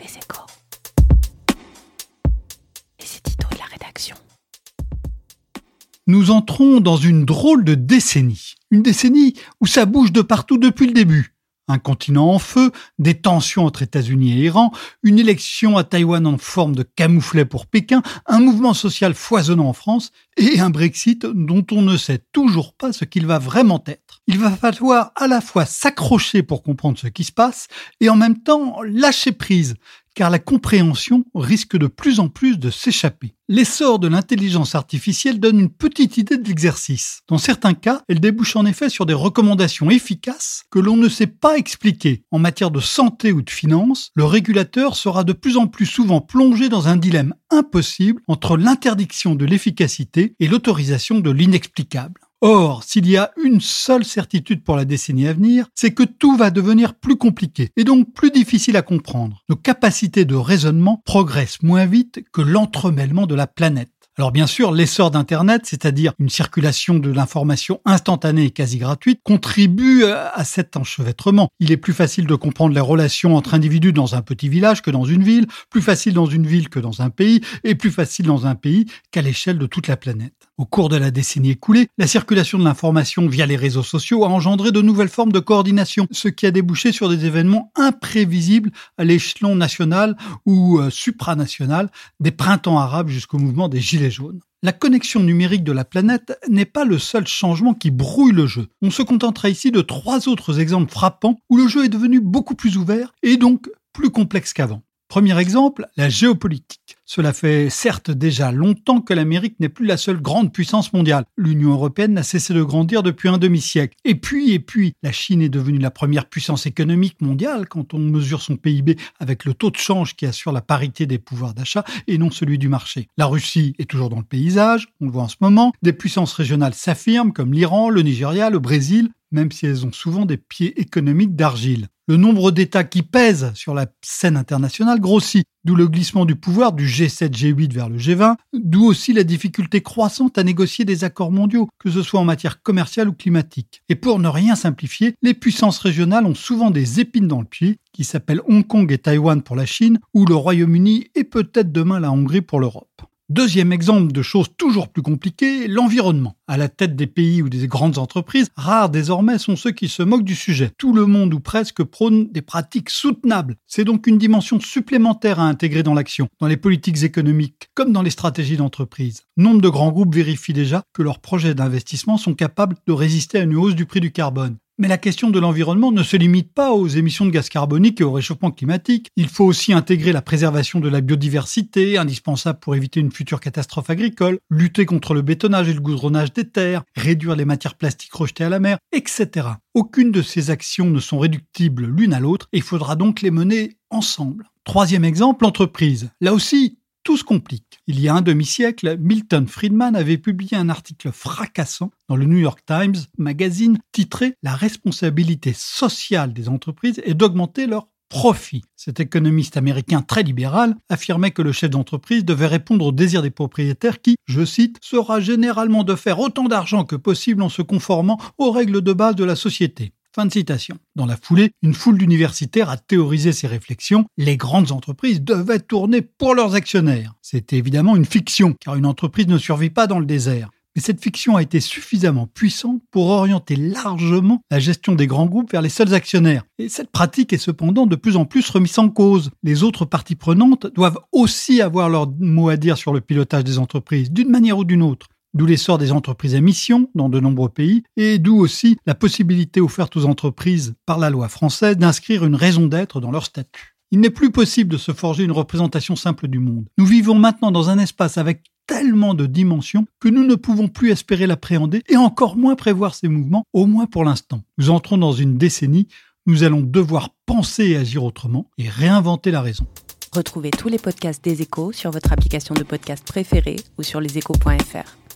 Les échos. Les éditos de la rédaction. Nous entrons dans une drôle de décennie. Une décennie où ça bouge de partout depuis le début un continent en feu, des tensions entre États-Unis et Iran, une élection à Taïwan en forme de camouflet pour Pékin, un mouvement social foisonnant en France et un Brexit dont on ne sait toujours pas ce qu'il va vraiment être. Il va falloir à la fois s'accrocher pour comprendre ce qui se passe et en même temps lâcher prise car la compréhension risque de plus en plus de s'échapper. L'essor de l'intelligence artificielle donne une petite idée de l'exercice. Dans certains cas, elle débouche en effet sur des recommandations efficaces que l'on ne sait pas expliquer. En matière de santé ou de finances, le régulateur sera de plus en plus souvent plongé dans un dilemme impossible entre l'interdiction de l'efficacité et l'autorisation de l'inexplicable. Or, s'il y a une seule certitude pour la décennie à venir, c'est que tout va devenir plus compliqué et donc plus difficile à comprendre. Nos capacités de raisonnement progressent moins vite que l'entremêlement de la planète. Alors bien sûr, l'essor d'Internet, c'est-à-dire une circulation de l'information instantanée et quasi gratuite, contribue à cet enchevêtrement. Il est plus facile de comprendre les relations entre individus dans un petit village que dans une ville, plus facile dans une ville que dans un pays, et plus facile dans un pays qu'à l'échelle de toute la planète. Au cours de la décennie écoulée, la circulation de l'information via les réseaux sociaux a engendré de nouvelles formes de coordination, ce qui a débouché sur des événements imprévisibles à l'échelon national ou euh, supranational, des printemps arabes jusqu'au mouvement des Gilets jaunes. La connexion numérique de la planète n'est pas le seul changement qui brouille le jeu. On se contentera ici de trois autres exemples frappants où le jeu est devenu beaucoup plus ouvert et donc plus complexe qu'avant. Premier exemple, la géopolitique. Cela fait certes déjà longtemps que l'Amérique n'est plus la seule grande puissance mondiale. L'Union européenne n'a cessé de grandir depuis un demi-siècle. Et puis, et puis, la Chine est devenue la première puissance économique mondiale quand on mesure son PIB avec le taux de change qui assure la parité des pouvoirs d'achat et non celui du marché. La Russie est toujours dans le paysage, on le voit en ce moment. Des puissances régionales s'affirment comme l'Iran, le Nigeria, le Brésil, même si elles ont souvent des pieds économiques d'argile. Le nombre d'États qui pèsent sur la scène internationale grossit, d'où le glissement du pouvoir du G7-G8 vers le G20, d'où aussi la difficulté croissante à négocier des accords mondiaux, que ce soit en matière commerciale ou climatique. Et pour ne rien simplifier, les puissances régionales ont souvent des épines dans le pied, qui s'appellent Hong Kong et Taïwan pour la Chine, ou le Royaume-Uni et peut-être demain la Hongrie pour l'Europe. Deuxième exemple de choses toujours plus compliquées, l'environnement. À la tête des pays ou des grandes entreprises, rares désormais sont ceux qui se moquent du sujet. Tout le monde ou presque prône des pratiques soutenables. C'est donc une dimension supplémentaire à intégrer dans l'action, dans les politiques économiques comme dans les stratégies d'entreprise. Nombre de grands groupes vérifient déjà que leurs projets d'investissement sont capables de résister à une hausse du prix du carbone. Mais la question de l'environnement ne se limite pas aux émissions de gaz carbonique et au réchauffement climatique. Il faut aussi intégrer la préservation de la biodiversité, indispensable pour éviter une future catastrophe agricole, lutter contre le bétonnage et le goudronnage des terres, réduire les matières plastiques rejetées à la mer, etc. Aucune de ces actions ne sont réductibles l'une à l'autre et il faudra donc les mener ensemble. Troisième exemple, l'entreprise. Là aussi, tout se complique. Il y a un demi-siècle, Milton Friedman avait publié un article fracassant dans le New York Times Magazine titré La responsabilité sociale des entreprises est d'augmenter leurs profits. Cet économiste américain très libéral affirmait que le chef d'entreprise devait répondre aux désirs des propriétaires qui, je cite, sera généralement de faire autant d'argent que possible en se conformant aux règles de base de la société. Fin de citation. Dans la foulée, une foule d'universitaires a théorisé ces réflexions. Les grandes entreprises devaient tourner pour leurs actionnaires. C'était évidemment une fiction, car une entreprise ne survit pas dans le désert. Mais cette fiction a été suffisamment puissante pour orienter largement la gestion des grands groupes vers les seuls actionnaires. Et cette pratique est cependant de plus en plus remise en cause. Les autres parties prenantes doivent aussi avoir leur mot à dire sur le pilotage des entreprises, d'une manière ou d'une autre d'où l'essor des entreprises à mission dans de nombreux pays, et d'où aussi la possibilité offerte aux entreprises par la loi française d'inscrire une raison d'être dans leur statut. Il n'est plus possible de se forger une représentation simple du monde. Nous vivons maintenant dans un espace avec tellement de dimensions que nous ne pouvons plus espérer l'appréhender et encore moins prévoir ses mouvements, au moins pour l'instant. Nous entrons dans une décennie, nous allons devoir penser et agir autrement et réinventer la raison. Retrouvez tous les podcasts des échos sur votre application de podcast préférée ou sur leséchos.fr.